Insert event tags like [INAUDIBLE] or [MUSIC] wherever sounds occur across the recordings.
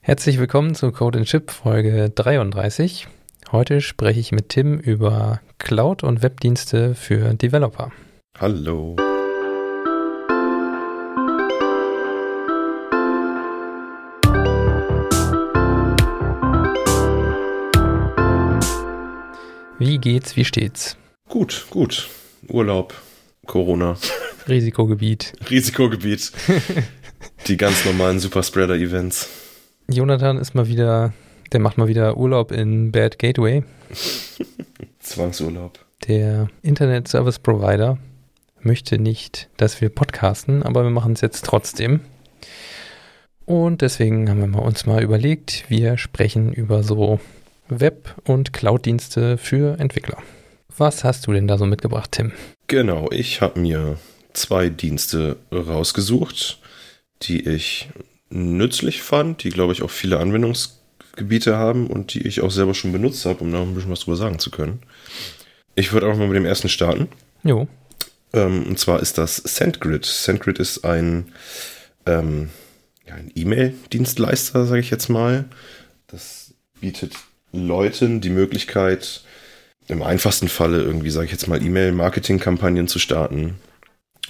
Herzlich willkommen zu Code Chip Folge 33. Heute spreche ich mit Tim über Cloud- und Webdienste für Developer. Hallo. Wie geht's, wie steht's? Gut, gut. Urlaub, Corona. Risikogebiet. Risikogebiet. [LAUGHS] Die ganz normalen Superspreader-Events. Jonathan ist mal wieder, der macht mal wieder Urlaub in Bad Gateway. [LAUGHS] Zwangsurlaub. Der Internet Service Provider möchte nicht, dass wir podcasten, aber wir machen es jetzt trotzdem. Und deswegen haben wir uns mal überlegt, wir sprechen über so Web- und Cloud-Dienste für Entwickler. Was hast du denn da so mitgebracht, Tim? Genau, ich habe mir zwei Dienste rausgesucht, die ich nützlich fand, die, glaube ich, auch viele Anwendungsgebiete haben und die ich auch selber schon benutzt habe, um da ein bisschen was drüber sagen zu können. Ich würde auch mal mit dem ersten starten. Jo. Ähm, und zwar ist das SendGrid. SendGrid ist ein, ähm, ja, ein E-Mail-Dienstleister, sage ich jetzt mal. Das bietet Leuten die Möglichkeit, im einfachsten Falle irgendwie, sage ich jetzt mal, E-Mail-Marketing-Kampagnen zu starten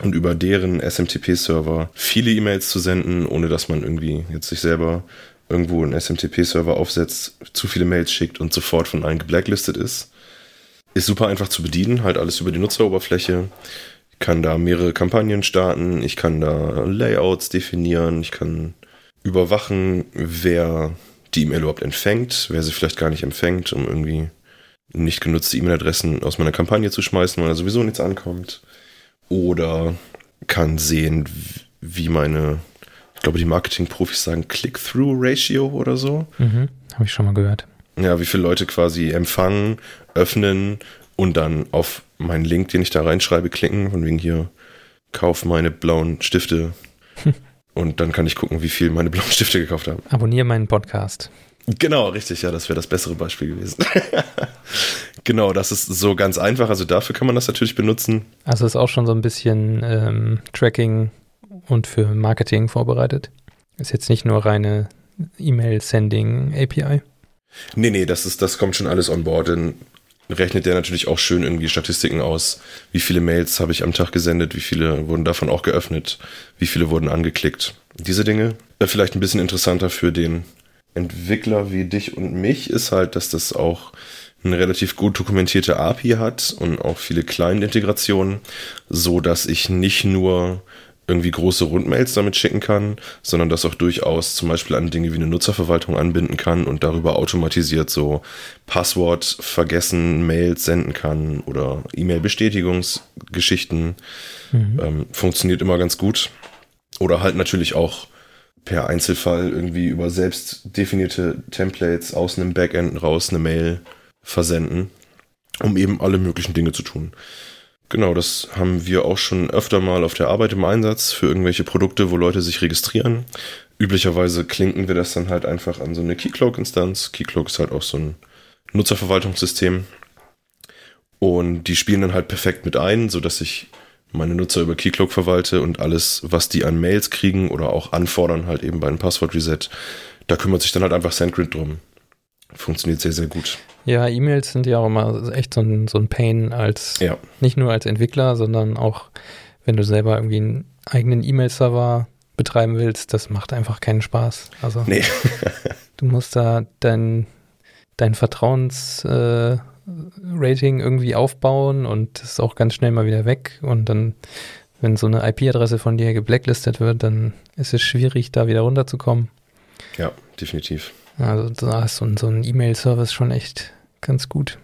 und über deren SMTP-Server viele E-Mails zu senden, ohne dass man irgendwie jetzt sich selber irgendwo einen SMTP-Server aufsetzt, zu viele Mails schickt und sofort von allen geblacklistet ist. Ist super einfach zu bedienen, halt alles über die Nutzeroberfläche. Ich kann da mehrere Kampagnen starten, ich kann da Layouts definieren, ich kann überwachen, wer die E-Mail überhaupt empfängt, wer sie vielleicht gar nicht empfängt, um irgendwie nicht genutzte E-Mail-Adressen aus meiner Kampagne zu schmeißen, weil da sowieso nichts ankommt. Oder kann sehen, wie meine, ich glaube, die Marketing-Profis sagen Click-Through-Ratio oder so. Mhm, Habe ich schon mal gehört. Ja, wie viele Leute quasi empfangen, öffnen und dann auf meinen Link, den ich da reinschreibe, klicken, von wegen hier, kauf meine blauen Stifte. [LAUGHS] und dann kann ich gucken, wie viel meine blauen Stifte gekauft haben. Abonniere meinen Podcast. Genau, richtig, ja, das wäre das bessere Beispiel gewesen. [LAUGHS] genau, das ist so ganz einfach. Also dafür kann man das natürlich benutzen. Also ist auch schon so ein bisschen ähm, Tracking und für Marketing vorbereitet. Ist jetzt nicht nur reine E-Mail-Sending-API. Nee, nee, das ist, das kommt schon alles on board. Dann rechnet der natürlich auch schön irgendwie Statistiken aus. Wie viele Mails habe ich am Tag gesendet? Wie viele wurden davon auch geöffnet? Wie viele wurden angeklickt? Diese Dinge. Vielleicht ein bisschen interessanter für den Entwickler wie dich und mich ist halt, dass das auch eine relativ gut dokumentierte API hat und auch viele kleine Integrationen, so dass ich nicht nur irgendwie große Rundmails damit schicken kann, sondern das auch durchaus zum Beispiel an Dinge wie eine Nutzerverwaltung anbinden kann und darüber automatisiert so Passwort vergessen Mails senden kann oder E-Mail-Bestätigungsgeschichten. Mhm. Ähm, funktioniert immer ganz gut. Oder halt natürlich auch per Einzelfall irgendwie über selbst definierte Templates aus einem Backend raus eine Mail versenden, um eben alle möglichen Dinge zu tun. Genau, das haben wir auch schon öfter mal auf der Arbeit im Einsatz für irgendwelche Produkte, wo Leute sich registrieren. Üblicherweise klinken wir das dann halt einfach an so eine Keycloak-Instanz. Keycloak ist halt auch so ein Nutzerverwaltungssystem. Und die spielen dann halt perfekt mit ein, sodass ich meine Nutzer über Keycloak verwalte und alles, was die an Mails kriegen oder auch anfordern, halt eben bei einem Passwort-Reset, da kümmert sich dann halt einfach SendGrid drum. Funktioniert sehr, sehr gut. Ja, E-Mails sind ja auch immer echt so ein, so ein Pain als, ja. nicht nur als Entwickler, sondern auch, wenn du selber irgendwie einen eigenen E-Mail-Server betreiben willst, das macht einfach keinen Spaß. Also, nee. [LAUGHS] du musst da dein, dein Vertrauens, äh, Rating irgendwie aufbauen und ist auch ganz schnell mal wieder weg. Und dann, wenn so eine IP-Adresse von dir geblacklistet wird, dann ist es schwierig, da wieder runterzukommen. Ja, definitiv. Also da ist so ein, so ein E-Mail-Service schon echt ganz gut.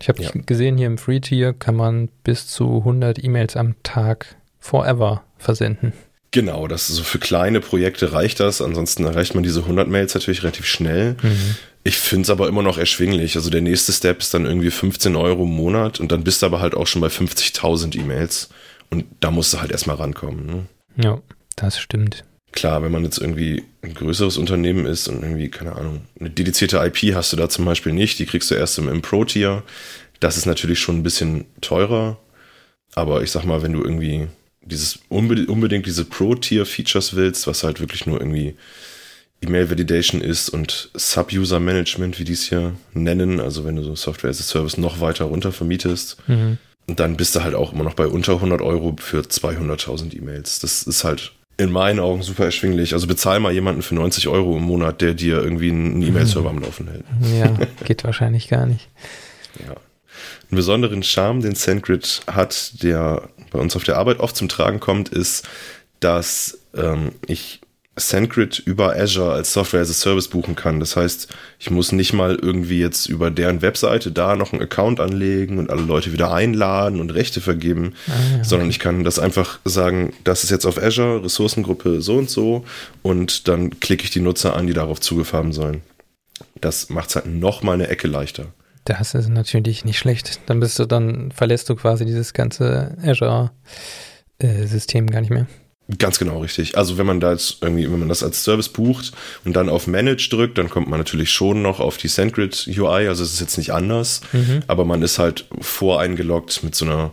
Ich habe ja. gesehen, hier im Free-Tier kann man bis zu 100 E-Mails am Tag forever versenden. Genau, das ist so für kleine Projekte reicht das. Ansonsten erreicht man diese 100 Mails natürlich relativ schnell. Mhm. Ich finde es aber immer noch erschwinglich. Also der nächste Step ist dann irgendwie 15 Euro im Monat und dann bist du aber halt auch schon bei 50.000 E-Mails. Und da musst du halt erstmal rankommen. Ne? Ja, das stimmt. Klar, wenn man jetzt irgendwie ein größeres Unternehmen ist und irgendwie, keine Ahnung, eine dedizierte IP hast du da zum Beispiel nicht, die kriegst du erst im, im Pro-Tier. Das ist natürlich schon ein bisschen teurer. Aber ich sag mal, wenn du irgendwie dieses unbedingt, unbedingt diese Pro-Tier-Features willst, was halt wirklich nur irgendwie E-Mail Validation ist und Sub-User Management, wie die es hier nennen. Also wenn du so Software as a Service noch weiter runter vermietest, mhm. dann bist du halt auch immer noch bei unter 100 Euro für 200.000 E-Mails. Das ist halt in meinen Augen super erschwinglich. Also bezahl mal jemanden für 90 Euro im Monat, der dir irgendwie einen E-Mail-Server am Laufen hält. Ja, [LAUGHS] geht wahrscheinlich gar nicht. Ja. Einen besonderen Charme, den SendGrid hat, der bei uns auf der Arbeit oft zum Tragen kommt, ist, dass ähm, ich SendGrid über Azure als Software as a Service buchen kann. Das heißt, ich muss nicht mal irgendwie jetzt über deren Webseite da noch einen Account anlegen und alle Leute wieder einladen und Rechte vergeben, ah, ja. sondern ich kann das einfach sagen, das ist jetzt auf Azure, Ressourcengruppe so und so und dann klicke ich die Nutzer an, die darauf zugefahren sollen. Das macht es halt nochmal eine Ecke leichter. Das ist natürlich nicht schlecht. Dann bist du, dann verlässt du quasi dieses ganze Azure-System äh, gar nicht mehr. Ganz genau richtig. Also wenn man da jetzt irgendwie, wenn man das als Service bucht und dann auf Manage drückt, dann kommt man natürlich schon noch auf die SendGrid UI. Also es ist jetzt nicht anders, mhm. aber man ist halt voreingeloggt mit so einer,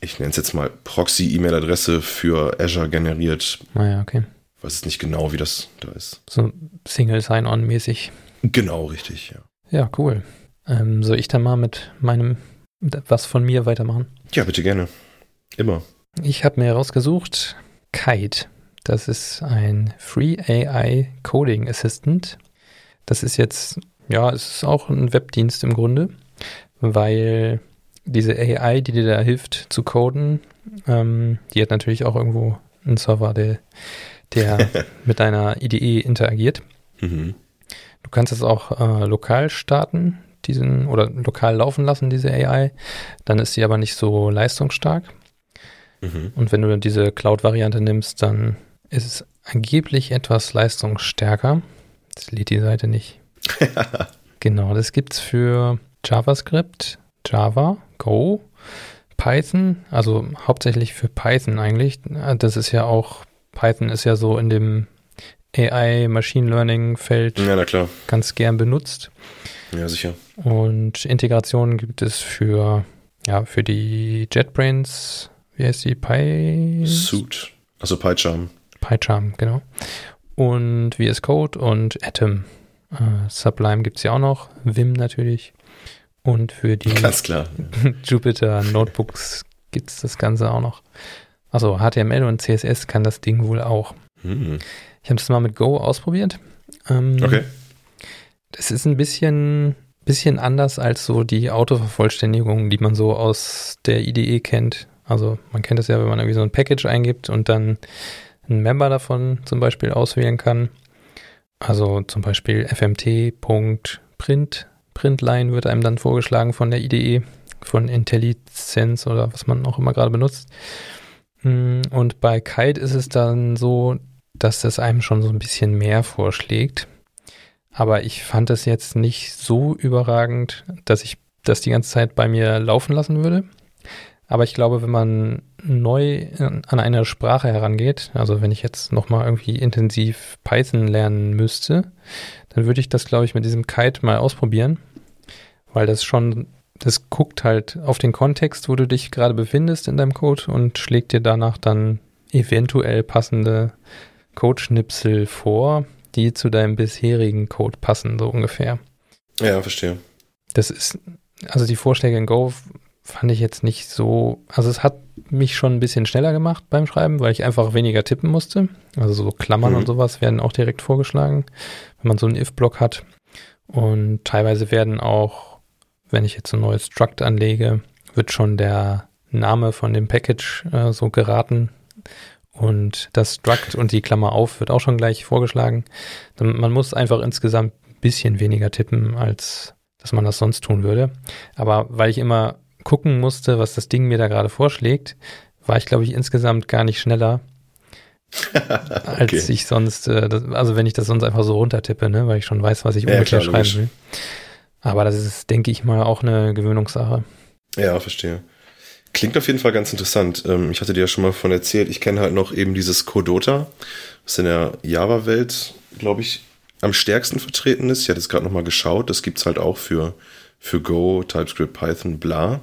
ich nenne es jetzt mal Proxy-E-Mail-Adresse für Azure generiert. Ah ja, okay. Ich weiß nicht genau, wie das da ist. So Single Sign-On mäßig. Genau, richtig, ja. Ja, cool. Ähm, soll ich dann mal mit meinem, was von mir weitermachen? Ja, bitte gerne. Immer. Ich habe mir herausgesucht, Kite. Das ist ein Free AI Coding Assistant. Das ist jetzt, ja, es ist auch ein Webdienst im Grunde, weil diese AI, die dir da hilft zu coden, ähm, die hat natürlich auch irgendwo einen Server, der, der [LAUGHS] mit deiner IDE interagiert. Mhm. Du kannst es auch äh, lokal starten, diesen, oder lokal laufen lassen, diese AI. Dann ist sie aber nicht so leistungsstark. Mhm. Und wenn du diese Cloud-Variante nimmst, dann ist es angeblich etwas leistungsstärker. Das lädt die Seite nicht. [LAUGHS] genau, das gibt es für JavaScript, Java, Go, Python, also hauptsächlich für Python eigentlich. Das ist ja auch, Python ist ja so in dem AI Machine Learning Feld ja, ganz gern benutzt. Ja, sicher. Und Integrationen gibt es für, ja, für die JetBrains wie heißt die? Py? Suit. Also PyCharm. PyCharm, genau. Und VS Code und Atom. Uh, Sublime gibt es ja auch noch. Vim natürlich. Und für die [LAUGHS] Ganz klar. [LAUGHS] Jupyter Notebooks gibt es das Ganze auch noch. Also HTML und CSS kann das Ding wohl auch. Hm. Ich habe das mal mit Go ausprobiert. Ähm, okay. Das ist ein bisschen, bisschen anders als so die Autovervollständigung, die man so aus der IDE kennt. Also man kennt das ja, wenn man irgendwie so ein Package eingibt und dann einen Member davon zum Beispiel auswählen kann. Also zum Beispiel fmt.print, Printline wird einem dann vorgeschlagen von der IDE, von IntelliSense oder was man auch immer gerade benutzt. Mm, und bei Kite ist es dann so, dass das einem schon so ein bisschen mehr vorschlägt. Aber ich fand es jetzt nicht so überragend, dass ich das die ganze Zeit bei mir laufen lassen würde. Aber ich glaube, wenn man neu an eine Sprache herangeht, also wenn ich jetzt nochmal irgendwie intensiv Python lernen müsste, dann würde ich das, glaube ich, mit diesem Kite mal ausprobieren, weil das schon, das guckt halt auf den Kontext, wo du dich gerade befindest in deinem Code und schlägt dir danach dann eventuell passende Codeschnipsel vor, die zu deinem bisherigen Code passen, so ungefähr. Ja, verstehe. Das ist, also die Vorschläge in Go fand ich jetzt nicht so, also es hat mich schon ein bisschen schneller gemacht beim Schreiben, weil ich einfach weniger tippen musste. Also so Klammern mhm. und sowas werden auch direkt vorgeschlagen, wenn man so einen if-Block hat. Und teilweise werden auch, wenn ich jetzt ein neues Struct anlege, wird schon der Name von dem Package äh, so geraten. Und das Struct und die Klammer auf wird auch schon gleich vorgeschlagen. Man muss einfach insgesamt ein bisschen weniger tippen, als dass man das sonst tun würde. Aber weil ich immer gucken musste, was das Ding mir da gerade vorschlägt, war ich, glaube ich, insgesamt gar nicht schneller, [LAUGHS] als okay. ich sonst, äh, das, also wenn ich das sonst einfach so runtertippe, ne, weil ich schon weiß, was ich ungefähr ja, schreiben will. Aber das ist, denke ich mal, auch eine Gewöhnungssache. Ja, verstehe. Klingt auf jeden Fall ganz interessant. Ähm, ich hatte dir ja schon mal von erzählt, ich kenne halt noch eben dieses Codota, was in der Java-Welt, glaube ich, am stärksten vertreten ist. Ich hatte es gerade nochmal geschaut, das gibt es halt auch für, für Go, TypeScript, Python, bla.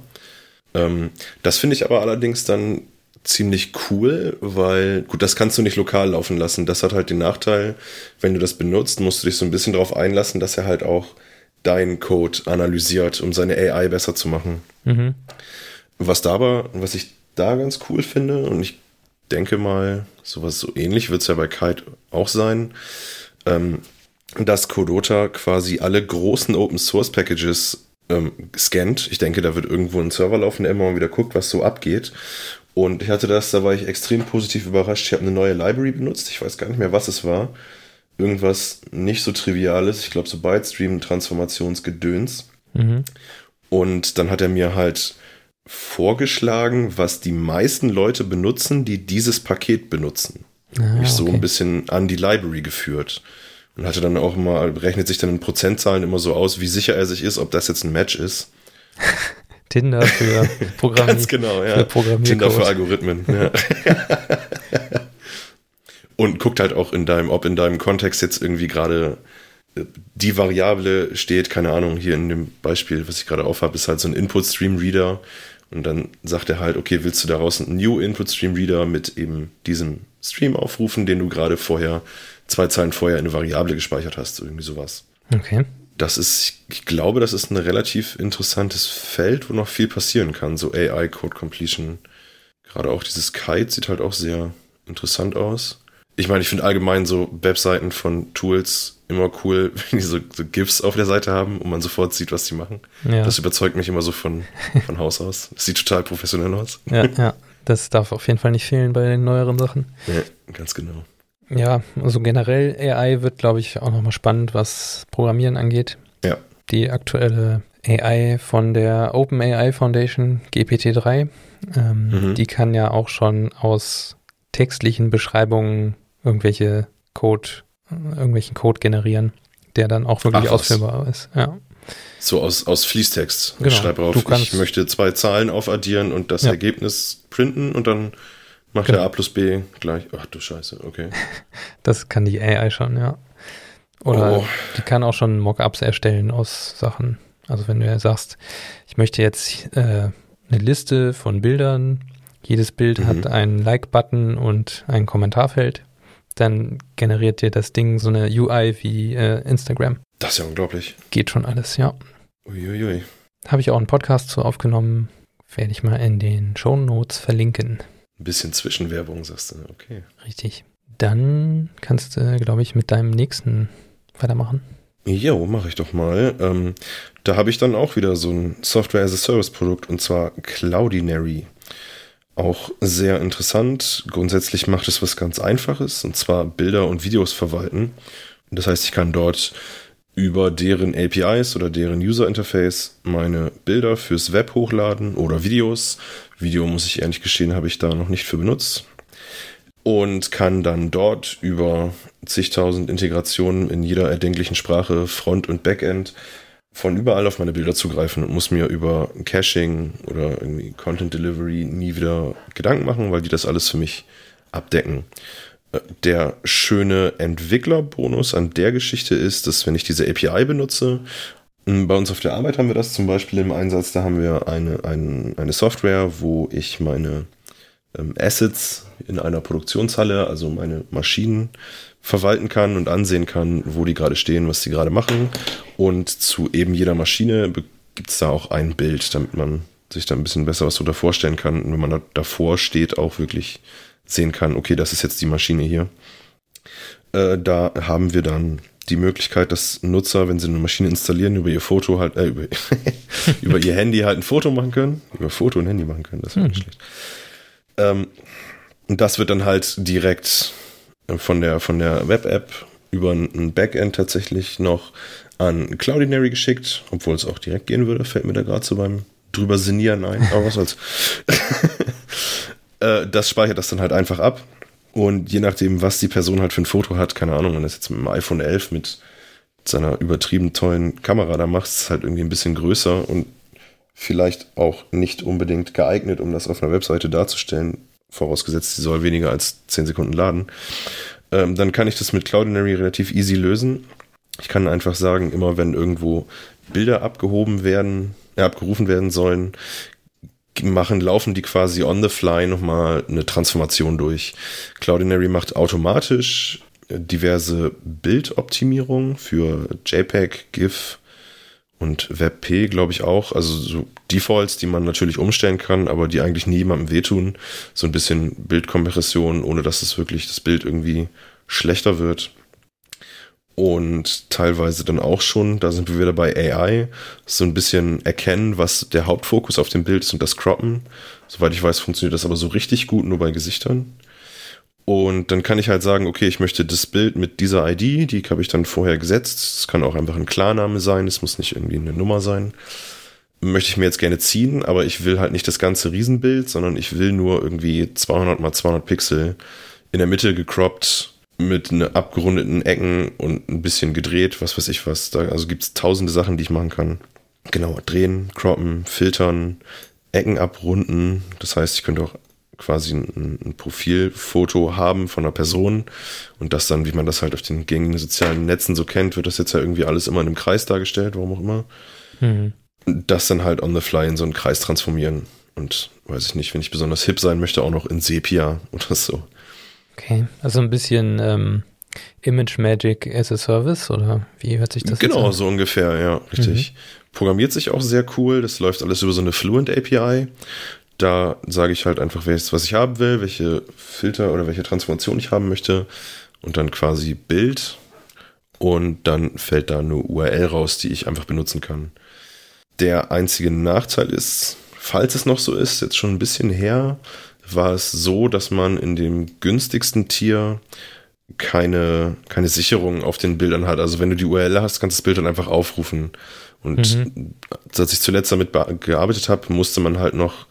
Ähm, das finde ich aber allerdings dann ziemlich cool, weil, gut, das kannst du nicht lokal laufen lassen. Das hat halt den Nachteil, wenn du das benutzt, musst du dich so ein bisschen darauf einlassen, dass er halt auch deinen Code analysiert, um seine AI besser zu machen. Mhm. Was da aber, was ich da ganz cool finde, und ich denke mal, sowas so ähnlich wird es ja bei Kite auch sein, ähm, dass Codota quasi alle großen Open Source Packages ähm, scannt. Ich denke, da wird irgendwo ein Server laufen, der immer mal wieder guckt, was so abgeht. Und ich hatte das, da war ich extrem positiv überrascht. Ich habe eine neue Library benutzt. Ich weiß gar nicht mehr, was es war. Irgendwas nicht so Triviales. Ich glaube, so Bytestream-Transformationsgedöns. Mhm. Und dann hat er mir halt vorgeschlagen, was die meisten Leute benutzen, die dieses Paket benutzen. Ah, Mich okay. so ein bisschen an die Library geführt. Und hatte dann auch mal, rechnet sich dann in Prozentzahlen immer so aus, wie sicher er sich ist, ob das jetzt ein Match ist. [LAUGHS] Tinder für [LAUGHS] Programmier. Ganz genau, ja. Für Tinder für Algorithmen. Ja. [LAUGHS] Und guckt halt auch in deinem, ob in deinem Kontext jetzt irgendwie gerade äh, die Variable steht, keine Ahnung, hier in dem Beispiel, was ich gerade aufhabe, ist halt so ein Input-Stream-Reader. Und dann sagt er halt, okay, willst du daraus einen New Input Stream Reader mit eben diesem Stream aufrufen, den du gerade vorher, zwei Zeilen vorher in eine Variable gespeichert hast, irgendwie sowas. Okay. Das ist, ich glaube, das ist ein relativ interessantes Feld, wo noch viel passieren kann. So AI Code Completion. Gerade auch dieses Kite sieht halt auch sehr interessant aus. Ich meine, ich finde allgemein so Webseiten von Tools immer cool, [LAUGHS] wenn die so, so, GIFs auf der Seite haben und man sofort sieht, was die machen. Ja. Das überzeugt mich immer so von, von Haus aus. Das sieht total professionell aus. Ja, ja. Das darf auf jeden Fall nicht fehlen bei den neueren Sachen. Ja, ganz genau. Ja, also generell AI wird, glaube ich, auch nochmal spannend, was Programmieren angeht. Ja. Die aktuelle AI von der OpenAI Foundation, GPT-3, ähm, mhm. die kann ja auch schon aus textlichen Beschreibungen irgendwelche Code irgendwelchen Code generieren, der dann auch wirklich Ach, ausführbar ist. Ja. So aus, aus Fließtext. Genau. Ich schreibe auf, ich möchte zwei Zahlen aufaddieren und das ja. Ergebnis printen und dann macht genau. der A plus B gleich. Ach du Scheiße, okay. [LAUGHS] Das kann die AI schon, ja. Oder oh. die kann auch schon Mockups erstellen aus Sachen. Also wenn du ja sagst, ich möchte jetzt äh, eine Liste von Bildern, jedes Bild mhm. hat einen Like-Button und ein Kommentarfeld dann generiert dir das Ding so eine UI wie äh, Instagram. Das ist ja unglaublich. Geht schon alles, ja. Uiuiui. Habe ich auch einen Podcast zu aufgenommen. Werde ich mal in den Show Notes verlinken. Ein bisschen Zwischenwerbung, sagst du, okay. Richtig. Dann kannst du, glaube ich, mit deinem nächsten weitermachen. Jo, mache ich doch mal. Ähm, da habe ich dann auch wieder so ein Software-as-a-Service-Produkt und zwar Cloudinary auch sehr interessant. Grundsätzlich macht es was ganz Einfaches, und zwar Bilder und Videos verwalten. Das heißt, ich kann dort über deren APIs oder deren User Interface meine Bilder fürs Web hochladen oder Videos. Video, muss ich ehrlich gestehen, habe ich da noch nicht für benutzt. Und kann dann dort über zigtausend Integrationen in jeder erdenklichen Sprache, Front- und Backend, von überall auf meine Bilder zugreifen und muss mir über Caching oder irgendwie Content Delivery nie wieder Gedanken machen, weil die das alles für mich abdecken. Der schöne Entwicklerbonus an der Geschichte ist, dass wenn ich diese API benutze, bei uns auf der Arbeit haben wir das zum Beispiel im Einsatz, da haben wir eine, eine, eine Software, wo ich meine ähm, Assets in einer Produktionshalle, also meine Maschinen, verwalten kann und ansehen kann, wo die gerade stehen, was sie gerade machen. Und zu eben jeder Maschine gibt es da auch ein Bild, damit man sich da ein bisschen besser was darunter vorstellen kann. Und wenn man da davor steht, auch wirklich sehen kann, okay, das ist jetzt die Maschine hier. Äh, da haben wir dann die Möglichkeit, dass Nutzer, wenn sie eine Maschine installieren, über ihr Foto halt, äh, über, [LAUGHS] über ihr Handy halt ein Foto machen können. Über Foto und Handy machen können, das wäre mhm. nicht schlecht. Ähm, und das wird dann halt direkt von der, von der Web-App über ein Backend tatsächlich noch an Cloudinary geschickt, obwohl es auch direkt gehen würde, fällt mir da gerade so beim drüber sinnieren ein, aber was soll's. [LAUGHS] [LAUGHS] Äh, das speichert das dann halt einfach ab und je nachdem, was die Person halt für ein Foto hat, keine Ahnung, wenn das jetzt mit dem iPhone 11 mit seiner übertrieben tollen Kamera da macht, ist es halt irgendwie ein bisschen größer und vielleicht auch nicht unbedingt geeignet, um das auf einer Webseite darzustellen, vorausgesetzt, sie soll weniger als 10 Sekunden laden, ähm, dann kann ich das mit Cloudinary relativ easy lösen. Ich kann einfach sagen, immer wenn irgendwo Bilder abgehoben werden, äh, abgerufen werden sollen, machen, laufen die quasi on the fly nochmal eine Transformation durch. Cloudinary macht automatisch diverse Bildoptimierungen für JPEG, GIF und WebP, glaube ich auch. Also so Defaults, die man natürlich umstellen kann, aber die eigentlich niemandem wehtun. So ein bisschen Bildkompression, ohne dass es wirklich das Bild irgendwie schlechter wird und teilweise dann auch schon, da sind wir wieder bei AI, so ein bisschen erkennen, was der Hauptfokus auf dem Bild ist und das Croppen. Soweit ich weiß, funktioniert das aber so richtig gut nur bei Gesichtern. Und dann kann ich halt sagen, okay, ich möchte das Bild mit dieser ID, die habe ich dann vorher gesetzt. Es kann auch einfach ein Klarname sein, es muss nicht irgendwie eine Nummer sein. Möchte ich mir jetzt gerne ziehen, aber ich will halt nicht das ganze Riesenbild, sondern ich will nur irgendwie 200 mal 200 Pixel in der Mitte gecroppt mit ne abgerundeten Ecken und ein bisschen gedreht, was weiß ich was. Da, also gibt es tausende Sachen, die ich machen kann. Genau, drehen, croppen, filtern, Ecken abrunden. Das heißt, ich könnte auch quasi ein, ein, Profilfoto haben von einer Person und das dann, wie man das halt auf den gängigen sozialen Netzen so kennt, wird das jetzt ja irgendwie alles immer in einem Kreis dargestellt, warum auch immer. Mhm. Das dann halt on the fly in so einen Kreis transformieren und weiß ich nicht, wenn ich besonders hip sein möchte, auch noch in Sepia [LAUGHS] oder so. Okay, also ein bisschen ähm, Image Magic as a Service oder wie hört sich das Genau, so ungefähr, ja, richtig. Mhm. Programmiert sich auch sehr cool. Das läuft alles über so eine Fluent API. Da sage ich halt einfach, was ich haben will, welche Filter oder welche Transformation ich haben möchte und dann quasi Bild und dann fällt da eine URL raus, die ich einfach benutzen kann. Der einzige Nachteil ist, falls es noch so ist, jetzt schon ein bisschen her, war es so, dass man in dem günstigsten Tier keine, keine Sicherung auf den Bildern hat. Also wenn du die URL hast, kannst du das Bild dann einfach aufrufen. Und mhm. als ich zuletzt damit gearbeitet habe, musste man halt noch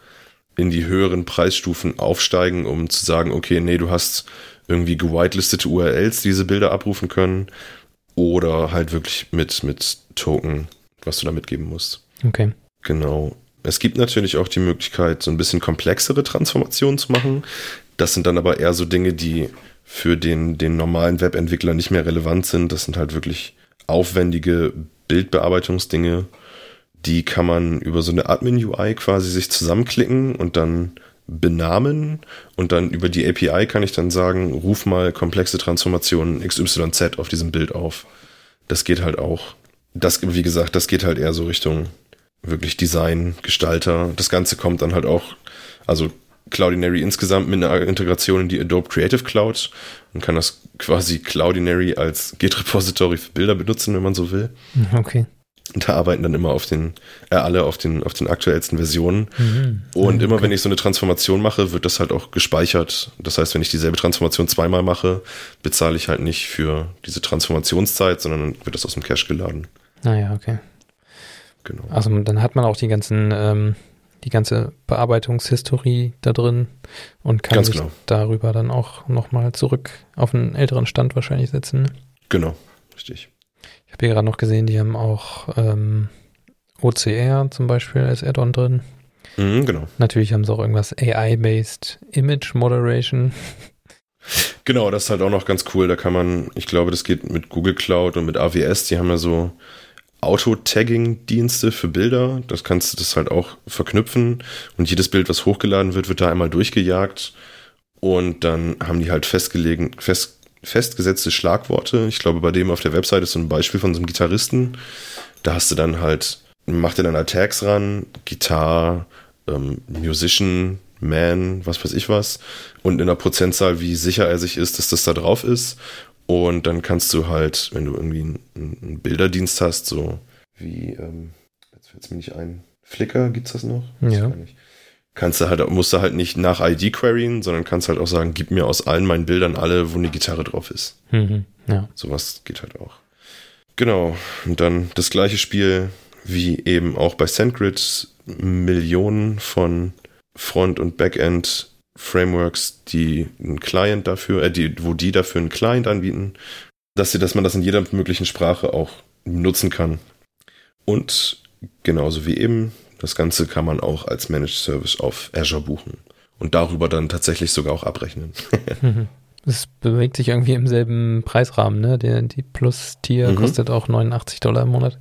in die höheren Preisstufen aufsteigen, um zu sagen, okay, nee, du hast irgendwie gewitelistete URLs, die diese Bilder abrufen können. Oder halt wirklich mit, mit Token, was du da mitgeben musst. Okay. Genau. Es gibt natürlich auch die Möglichkeit, so ein bisschen komplexere Transformationen zu machen. Das sind dann aber eher so Dinge, die für den, den normalen Webentwickler nicht mehr relevant sind. Das sind halt wirklich aufwendige Bildbearbeitungsdinge. Die kann man über so eine Admin-UI quasi sich zusammenklicken und dann benamen und dann über die API kann ich dann sagen, ruf mal komplexe Transformationen XYZ auf diesem Bild auf. Das geht halt auch. Das, wie gesagt, das geht halt eher so Richtung wirklich Design, Gestalter. Das Ganze kommt dann halt auch, also Cloudinary insgesamt mit einer Integration in die Adobe Creative Cloud. Man kann das quasi Cloudinary als Git-Repository für Bilder benutzen, wenn man so will. Okay. Da arbeiten dann immer auf den, äh, alle auf den, auf den aktuellsten Versionen. Mhm. Und okay. immer wenn ich so eine Transformation mache, wird das halt auch gespeichert. Das heißt, wenn ich dieselbe Transformation zweimal mache, bezahle ich halt nicht für diese Transformationszeit, sondern wird das aus dem Cache geladen. Naja, ah okay. Genau. Also dann hat man auch die ganzen, ähm, die ganze Bearbeitungshistorie da drin und kann Ganz sich genau. darüber dann auch nochmal zurück auf einen älteren Stand wahrscheinlich setzen. Genau, richtig. Ich habe hier gerade noch gesehen, die haben auch ähm, OCR zum Beispiel als Add-on drin. Mhm, genau. Natürlich haben sie auch irgendwas AI-based Image Moderation. Genau, das ist halt auch noch ganz cool. Da kann man, ich glaube, das geht mit Google Cloud und mit AWS, die haben ja so Auto-Tagging-Dienste für Bilder. Das kannst du das halt auch verknüpfen. Und jedes Bild, was hochgeladen wird, wird da einmal durchgejagt. Und dann haben die halt festgelegen, fest, festgesetzte Schlagworte. Ich glaube, bei dem auf der Website ist so ein Beispiel von so einem Gitarristen. Da hast du dann halt, macht er dann halt Tags ran, Gitarre, ähm, Musician, Man, was weiß ich was. Und in der Prozentzahl, wie sicher er sich ist, dass das da drauf ist. Und dann kannst du halt, wenn du irgendwie einen, einen Bilderdienst hast, so wie, ähm, jetzt fällt es mir nicht ein, Flickr, gibt's das noch? Ja. Kannst du halt, musst du halt nicht nach ID queryen, sondern kannst halt auch sagen, gib mir aus allen meinen Bildern alle, wo eine Gitarre drauf ist. Mhm, ja. Sowas geht halt auch. Genau. Und dann das gleiche Spiel wie eben auch bei SendGrid. Millionen von Front- und Backend Frameworks, die einen Client dafür, äh, die, wo die dafür einen Client anbieten, dass sie, dass man das in jeder möglichen Sprache auch nutzen kann. Und genauso wie eben, das Ganze kann man auch als Managed Service auf Azure buchen und darüber dann tatsächlich sogar auch abrechnen. [LAUGHS] Es bewegt sich irgendwie im selben Preisrahmen, ne? Der, die Plus-Tier mhm. kostet auch 89 Dollar im Monat.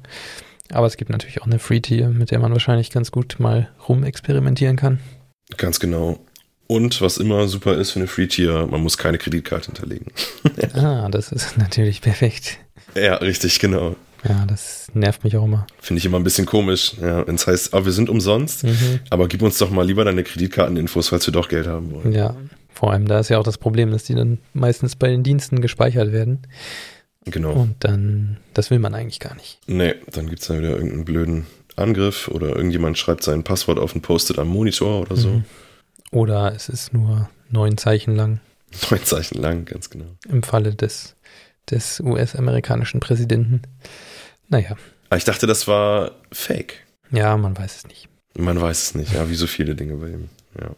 Aber es gibt natürlich auch eine Free-Tier, mit der man wahrscheinlich ganz gut mal rumexperimentieren kann. Ganz genau. Und was immer super ist für eine Free-Tier, man muss keine Kreditkarte hinterlegen. [LAUGHS] ah, das ist natürlich perfekt. Ja, richtig, genau. Ja, das nervt mich auch immer. Finde ich immer ein bisschen komisch, ja, wenn es heißt, aber wir sind umsonst, mhm. aber gib uns doch mal lieber deine Kreditkarteninfos, falls wir doch Geld haben wollen. Ja, vor allem da ist ja auch das Problem, dass die dann meistens bei den Diensten gespeichert werden. Genau. Und dann, das will man eigentlich gar nicht. Nee, dann gibt es dann wieder irgendeinen blöden Angriff oder irgendjemand schreibt sein Passwort auf ein Post-it am Monitor oder so. Mhm. Oder es ist nur neun Zeichen lang. Neun Zeichen lang, ganz genau. Im Falle des, des US-amerikanischen Präsidenten. Naja. Aber ah, ich dachte, das war fake. Ja, man weiß es nicht. Man weiß es nicht, ja, wie so viele Dinge bei ihm. Ja.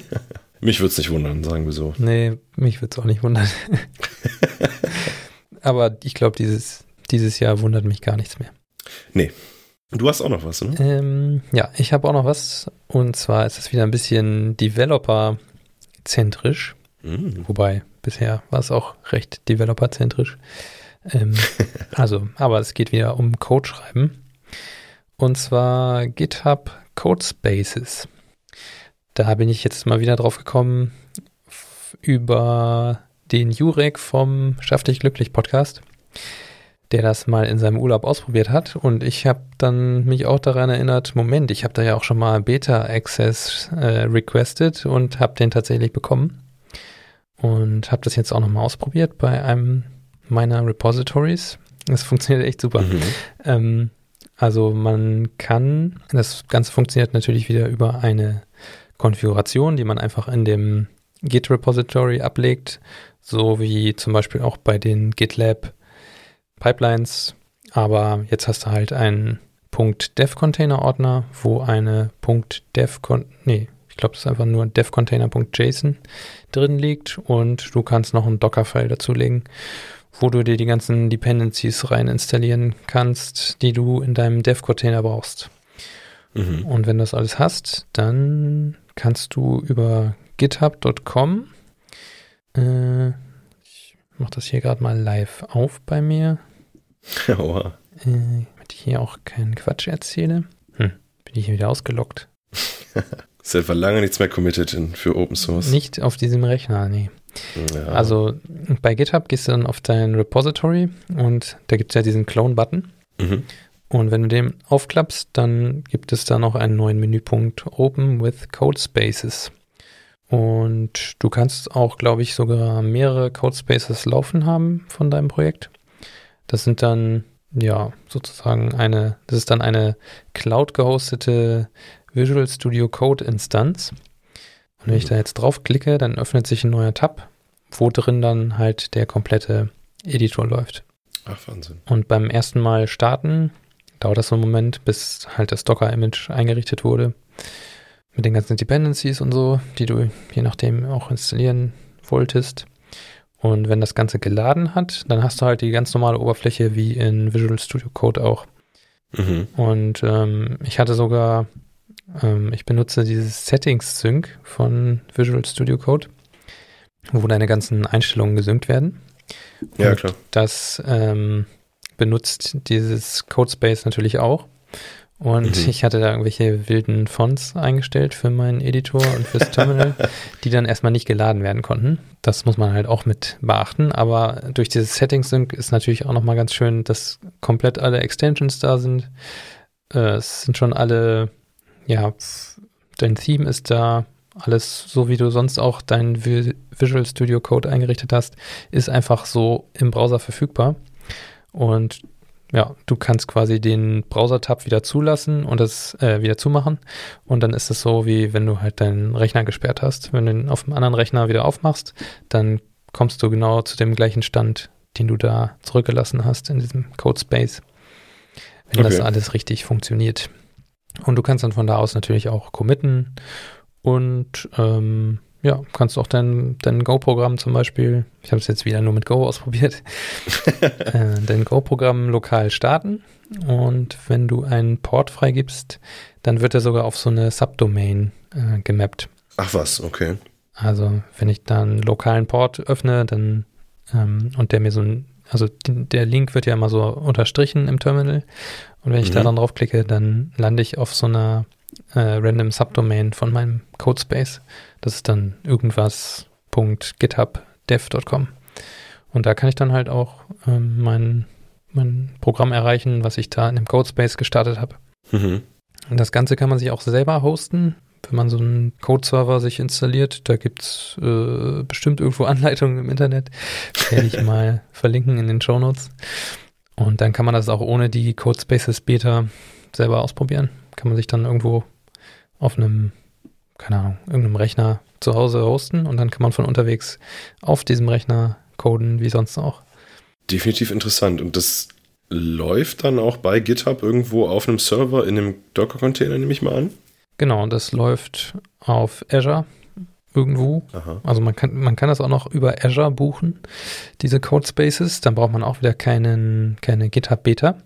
[LAUGHS] mich würde es nicht wundern, sagen wir so. Nee, mich würde es auch nicht wundern. [LAUGHS] Aber ich glaube, dieses, dieses Jahr wundert mich gar nichts mehr. Nee. Du hast auch noch was, oder? Ähm, ja, ich habe auch noch was. Und zwar ist es wieder ein bisschen Developer-zentrisch. Mhm. Wobei, bisher war es auch recht Developer-zentrisch. Ähm, [LAUGHS] also, aber es geht wieder um Code schreiben. Und zwar GitHub Codespaces. Da bin ich jetzt mal wieder drauf gekommen über den Jurek vom Schaff dich glücklich Podcast, der das mal in seinem Urlaub ausprobiert hat. Und ich habe dann mich auch daran erinnert, Moment, ich habe da ja auch schon mal Beta-Access äh, requested und habe den tatsächlich bekommen. Und habe das jetzt auch nochmal ausprobiert bei einem meiner Repositories. Das [LAUGHS] funktioniert echt super. Mhm. Ähm, also man kann, das Ganze funktioniert natürlich wieder über eine Konfiguration, die man einfach in dem Git Repository ablegt, so wie zum Beispiel auch bei den GitLab Pipelines. Aber jetzt hast du halt einen .dev Container Ordner, wo eine .dev nee, ich glaube, das ist einfach nur dev Container.json drin liegt und du kannst noch ein Docker-File dazulegen, wo du dir die ganzen Dependencies rein installieren kannst, die du in deinem Dev-Container brauchst. Mhm. Und wenn du das alles hast, dann kannst du über github.com, äh, ich mache das hier gerade mal live auf bei mir, [LAUGHS] Oha. äh, damit ich hier auch keinen Quatsch erzähle. Hm, bin ich hier wieder ausgelockt. [LAUGHS] Ist etwa lange nichts mehr committed in, für Open Source. Nicht auf diesem Rechner, nee. Ja. Also bei GitHub gehst du dann auf dein Repository und da gibt es ja diesen Clone-Button. Mhm. Und wenn du den aufklappst, dann gibt es da noch einen neuen Menüpunkt Open with Code Spaces. Und du kannst auch, glaube ich, sogar mehrere Code Spaces laufen haben von deinem Projekt. Das sind dann, ja, sozusagen eine, das ist dann eine Cloud gehostete Visual Studio Code Instanz. Und wenn ich da jetzt draufklicke, dann öffnet sich ein neuer Tab, wo drin dann halt der komplette Editor läuft. Ach, Wahnsinn. Und beim ersten Mal starten dauert das so einen Moment, bis halt das Docker-Image eingerichtet wurde. Mit den ganzen Dependencies und so, die du je nachdem auch installieren wolltest. Und wenn das Ganze geladen hat, dann hast du halt die ganz normale Oberfläche wie in Visual Studio Code auch. Mhm. Und ähm, ich hatte sogar, ähm, ich benutze dieses Settings Sync von Visual Studio Code, wo deine ganzen Einstellungen gesynkt werden. Ja, und klar. Das ähm, benutzt dieses Codespace natürlich auch. Und mhm. ich hatte da irgendwelche wilden Fonts eingestellt für meinen Editor und fürs Terminal, [LAUGHS] die dann erstmal nicht geladen werden konnten. Das muss man halt auch mit beachten. Aber durch dieses Settings Sync ist natürlich auch nochmal ganz schön, dass komplett alle Extensions da sind. Äh, es sind schon alle, ja, dein Theme ist da. Alles so, wie du sonst auch dein Visual Studio Code eingerichtet hast, ist einfach so im Browser verfügbar. Und ja, du kannst quasi den Browser-Tab wieder zulassen und das äh, wieder zumachen. Und dann ist es so, wie wenn du halt deinen Rechner gesperrt hast. Wenn du ihn auf dem anderen Rechner wieder aufmachst, dann kommst du genau zu dem gleichen Stand, den du da zurückgelassen hast in diesem Codespace. Wenn okay. das alles richtig funktioniert. Und du kannst dann von da aus natürlich auch committen und ähm, ja, kannst auch dein, dein Go-Programm zum Beispiel, ich habe es jetzt wieder nur mit Go ausprobiert, [LAUGHS] äh, dein Go-Programm lokal starten und wenn du einen Port freigibst, dann wird er sogar auf so eine Subdomain äh, gemappt. Ach was, okay. Also wenn ich dann einen lokalen Port öffne, dann ähm, und der mir so ein, also der Link wird ja immer so unterstrichen im Terminal Und wenn ich Mhm. da dann draufklicke, dann lande ich auf so einer äh, random Subdomain von meinem Codespace. Das ist dann irgendwas.githubdev.com. Und da kann ich dann halt auch ähm, mein, mein Programm erreichen, was ich da in dem Codespace gestartet habe. Mhm. Und das Ganze kann man sich auch selber hosten, wenn man so einen Code-Server sich installiert. Da gibt's äh, bestimmt irgendwo [LAUGHS] Anleitungen im Internet. Werde ich mal [LAUGHS] verlinken in den Show Notes. Und dann kann man das auch ohne die Codespaces Beta selber ausprobieren. Kann man sich dann irgendwo auf einem, keine Ahnung, irgendeinem Rechner zu Hause hosten und dann kann man von unterwegs auf diesem Rechner coden, wie sonst auch. Definitiv interessant. Und das läuft dann auch bei GitHub irgendwo auf einem Server in einem Docker-Container, nehme ich mal an. Genau, das läuft auf Azure irgendwo. Aha. Also man kann, man kann das auch noch über Azure buchen, diese Codespaces. Dann braucht man auch wieder keinen, keine GitHub Beta.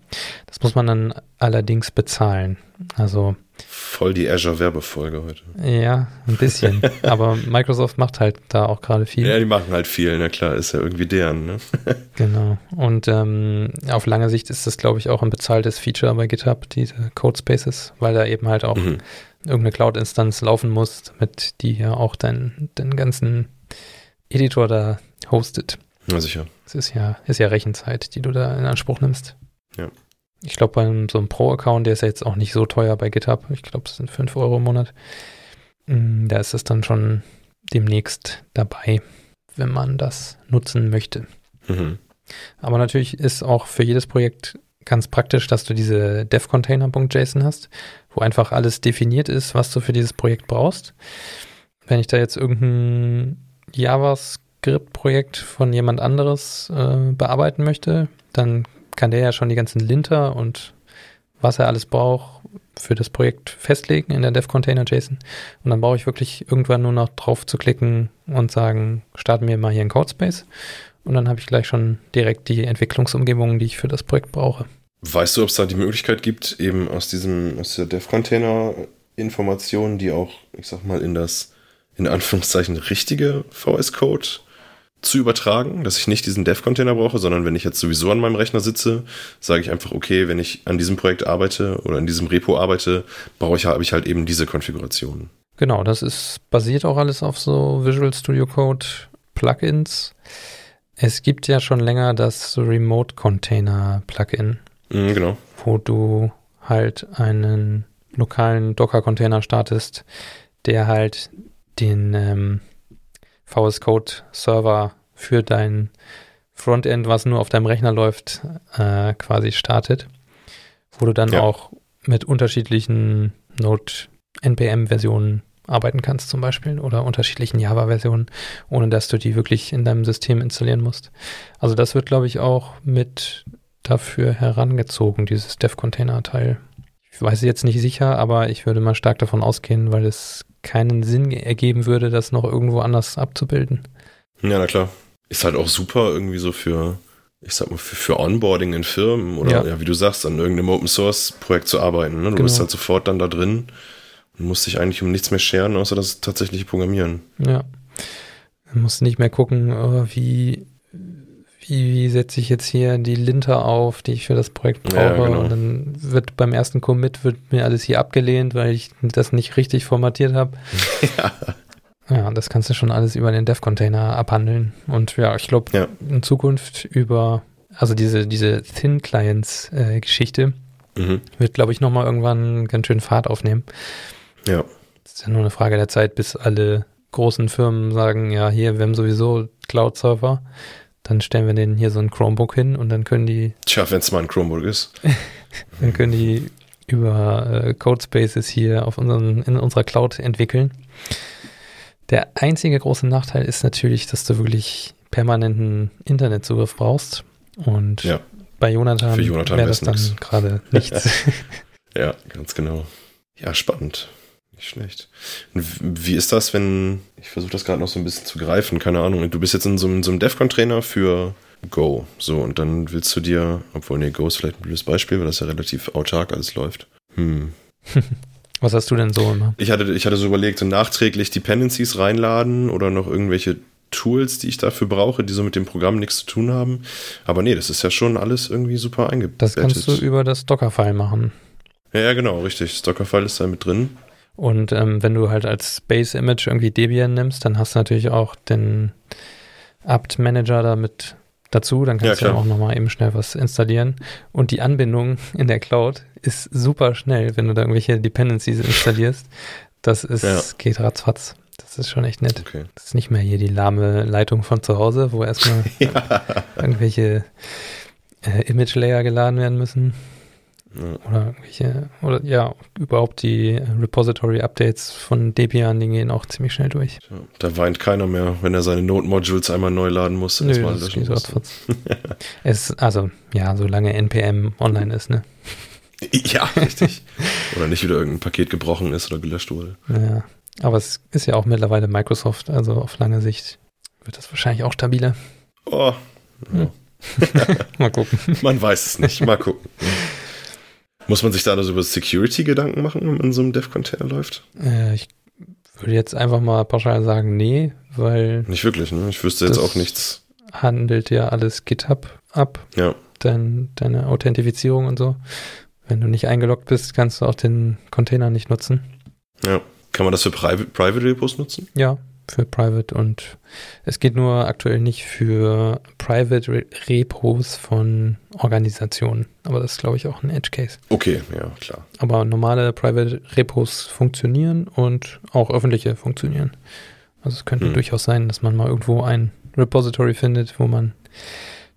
Das muss man dann allerdings bezahlen. Also Voll die Azure-Werbefolge heute. ja, ein bisschen. [LAUGHS] Aber Microsoft macht halt da auch gerade viel. Ja, die machen halt viel, na klar, ist ja irgendwie deren, ne? [LAUGHS] Genau. Und ähm, auf lange Sicht ist das, glaube ich, auch ein bezahltes Feature bei GitHub, diese Codespaces, weil da eben halt auch Mhm. Irgendeine Cloud-Instanz laufen muss, damit die ja auch deinen deinen ganzen Editor da hostet. Na sicher. Es ist ja, ist ja Rechenzeit, die du da in Anspruch nimmst. Ja. Ich glaube, bei so einem Pro-Account, der ist ja jetzt auch nicht so teuer bei GitHub. Ich glaube, es sind 5 Euro im Monat. Mm, Da ist es dann schon demnächst dabei, wenn man das nutzen möchte. Mhm. Aber natürlich ist auch für jedes Projekt ganz praktisch, dass du diese devcontainer.json hast, wo einfach alles definiert ist, was du für dieses Projekt brauchst. Wenn ich da jetzt irgendein JavaScript-Projekt von jemand anderes äh, bearbeiten möchte, dann kann der ja schon die ganzen Linter und was er alles braucht für das Projekt festlegen in der devcontainer.json. Und dann brauche ich wirklich irgendwann nur noch drauf zu klicken und sagen, starten wir mal hier einen Codespace. Und dann habe ich gleich schon direkt die Entwicklungsumgebung, die ich für das Projekt brauche. Weißt du, ob es da die Möglichkeit gibt, eben aus diesem, aus der Dev-Container-Information, die auch, ich sag mal, in das, in Anführungszeichen, richtige VS-Code zu übertragen, dass ich nicht diesen Dev-Container brauche, sondern wenn ich jetzt sowieso an meinem Rechner sitze, sage ich einfach, okay, wenn ich an diesem Projekt arbeite oder in diesem Repo arbeite, brauche ich, habe ich halt eben diese Konfiguration. Genau, das ist basiert auch alles auf so Visual Studio Code Plugins. Es gibt ja schon länger das Remote Container Plugin, Mhm, genau. wo du halt einen lokalen Docker-Container startest, der halt den ähm, VS Code Server für dein Frontend, was nur auf deinem Rechner läuft, äh, quasi startet, wo du dann Ja. auch mit unterschiedlichen Node NPM-Versionen arbeiten kannst zum Beispiel oder unterschiedlichen Java-Versionen, ohne dass du die wirklich in deinem System installieren musst. Also das wird, glaube ich, auch mit dafür herangezogen, dieses Dev-Container-Teil. Ich weiß jetzt nicht sicher, aber ich würde mal stark davon ausgehen, weil es keinen Sinn ergeben würde, das noch irgendwo anders abzubilden. Ja, na klar. Ist halt auch super irgendwie so für, ich sag mal, für, für Onboarding in Firmen oder Ja. ja. wie du sagst, an irgendeinem Open Source Projekt zu arbeiten. Ne? Du Genau. bist halt sofort dann da drin und musst dich eigentlich um nichts mehr scheren, außer das tatsächliche Programmieren. Ja. Man muss nicht mehr gucken, oh, wie, wie, wie setze ich jetzt hier die Linter auf, die ich für das Projekt brauche. Ja, genau. Und dann wird beim ersten Commit wird mir alles hier abgelehnt, weil ich das nicht richtig formatiert habe. [LAUGHS] ja. Ja, das kannst du schon alles über den Dev-Container abhandeln. Und ja, ich glaube, Ja. in Zukunft über, also diese, diese Thin-Clients-Geschichte Mhm. wird, glaube ich, nochmal irgendwann ganz schön Fahrt aufnehmen. Ja. Es ist ja nur eine Frage der Zeit, bis alle großen Firmen sagen, ja, hier, wir haben sowieso Cloud-Server, dann stellen wir denen hier so ein Chromebook hin und dann können die, [LAUGHS] Tja, wenn es mal ein Chromebook ist. dann können die über äh, Codespaces hier auf unseren, in unserer Cloud entwickeln. Der einzige große Nachteil ist natürlich, dass du wirklich permanenten Internetzugriff brauchst. Und Ja. bei Jonathan, Jonathan wäre das dann gerade nichts. [LAUGHS] Ja, ganz genau. Ja, spannend. Nicht schlecht. Wie ist das, wenn, ich versuche das gerade noch so ein bisschen zu greifen, keine Ahnung, du bist jetzt in so einem, so einem DEFCON-Trainer für Go, so, und dann willst du dir, obwohl, nee, Go ist vielleicht ein blödes Beispiel, weil das ja relativ autark alles läuft. Hm. [LAUGHS] Was hast du denn so immer? Ich hatte, ich hatte so überlegt, so nachträglich Dependencies reinladen oder noch irgendwelche Tools, die ich dafür brauche, die so mit dem Programm nichts zu tun haben. Aber nee, das ist ja schon alles irgendwie super eingebettet. Das kannst du über das Dockerfile machen. Ja, ja, genau, richtig. Das Dockerfile ist da mit drin. Und ähm, wenn du halt als Base Image irgendwie Debian nimmst, dann hast du natürlich auch den apt Manager damit dazu. Dann kannst ja, du auch nochmal eben schnell was installieren. Und die Anbindung [LAUGHS] in der Cloud ist super schnell, wenn du da irgendwelche Dependencies installierst. Das ist, ja. geht ratzfatz. Das ist schon echt nett. Okay. Das ist nicht mehr hier die lahme Leitung von zu Hause, wo erstmal [LAUGHS] ja. irgendwelche äh, Image-Layer geladen werden müssen. Ja. Oder irgendwelche, oder ja, überhaupt die Repository-Updates von Debian, die gehen auch ziemlich schnell durch. Ja, da weint keiner mehr, wenn er seine Node-Modules einmal neu laden muss. Nö, das geht [LAUGHS] es, also, ja, solange NPM online ist, ne? [LAUGHS] Ja, richtig. oder nicht wieder irgendein Paket gebrochen ist oder gelöscht wurde. Ja, aber es ist ja auch mittlerweile Microsoft, also auf lange Sicht wird das wahrscheinlich auch stabiler. Oh. Ja. Hm. [LAUGHS] Mal gucken. Man weiß es nicht. Mal gucken. Muss man sich da also über Security Gedanken machen, wenn man in so einem Dev-Container läuft? Äh, ich würde jetzt einfach mal pauschal sagen, nee, weil. Nicht wirklich, ne? Ich wüsste jetzt auch nichts. Handelt ja alles GitHub ab. Ja. Dein, deine Authentifizierung und so. Wenn du nicht eingeloggt bist, kannst du auch den Container nicht nutzen. Ja. Kann man das für Private, Private Repos nutzen? Ja, für Private und es geht nur aktuell nicht für Private Repos von Organisationen. Aber das ist, glaube ich, auch ein Edge Case. Okay, ja, klar. Aber normale Private Repos funktionieren und auch öffentliche funktionieren. Also es könnte hm. durchaus sein, dass man mal irgendwo ein Repository findet, wo man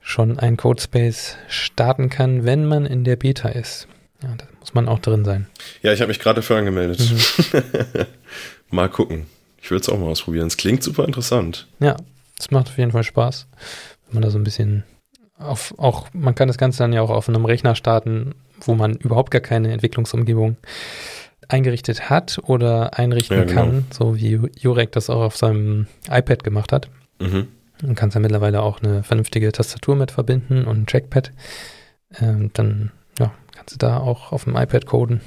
schon ein Codespace starten kann, wenn man in der Beta ist. Ja, da muss man auch drin sein. Ja, ich habe mich gerade dafür angemeldet. Mhm. [LAUGHS] mal gucken. Ich würde es auch mal ausprobieren. Es klingt super interessant. Ja, es macht auf jeden Fall Spaß, wenn man da so ein bisschen auf, auch, man kann das Ganze dann ja auch auf einem Rechner starten, wo man überhaupt gar keine Entwicklungsumgebung eingerichtet hat oder einrichten ja, genau. kann, so wie Jurek das auch auf seinem iPad gemacht hat. Mhm. Man kann ja mittlerweile auch eine vernünftige Tastatur mit verbinden und ein Trackpad. Ähm, dann ja, kannst du da auch auf dem iPad coden.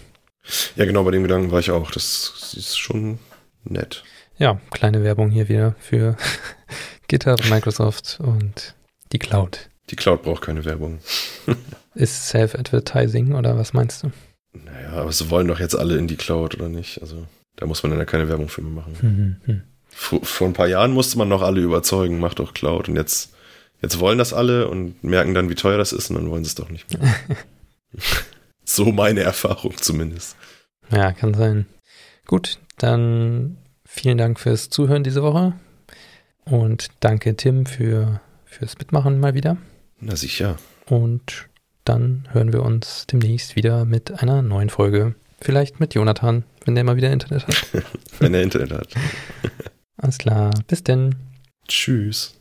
Ja, genau, bei dem Gedanken war ich auch. Das ist schon nett. Ja, kleine Werbung hier wieder für [LAUGHS] GitHub, Microsoft und die Cloud. Die Cloud braucht keine Werbung. [LAUGHS] ist Self-Advertising oder was meinst du? Naja, aber sie wollen doch jetzt alle in die Cloud, oder nicht? Also da muss man dann ja keine Werbung für machen. Mhm, mhm. Vor, vor, ein paar Jahren musste man noch alle überzeugen, macht doch Cloud. Und jetzt, jetzt wollen das alle und merken dann, wie teuer das ist und dann wollen sie es doch nicht mehr. [LAUGHS] so meine Erfahrung zumindest. Ja, kann sein. Gut, dann vielen Dank fürs Zuhören diese Woche. Und danke, Tim, für, fürs Mitmachen mal wieder. Na sicher. Und dann hören wir uns demnächst wieder mit einer neuen Folge. Vielleicht mit Jonathan, wenn der mal wieder Internet hat. [LAUGHS] wenn er Internet hat. Alles klar. Bis denn. Tschüss.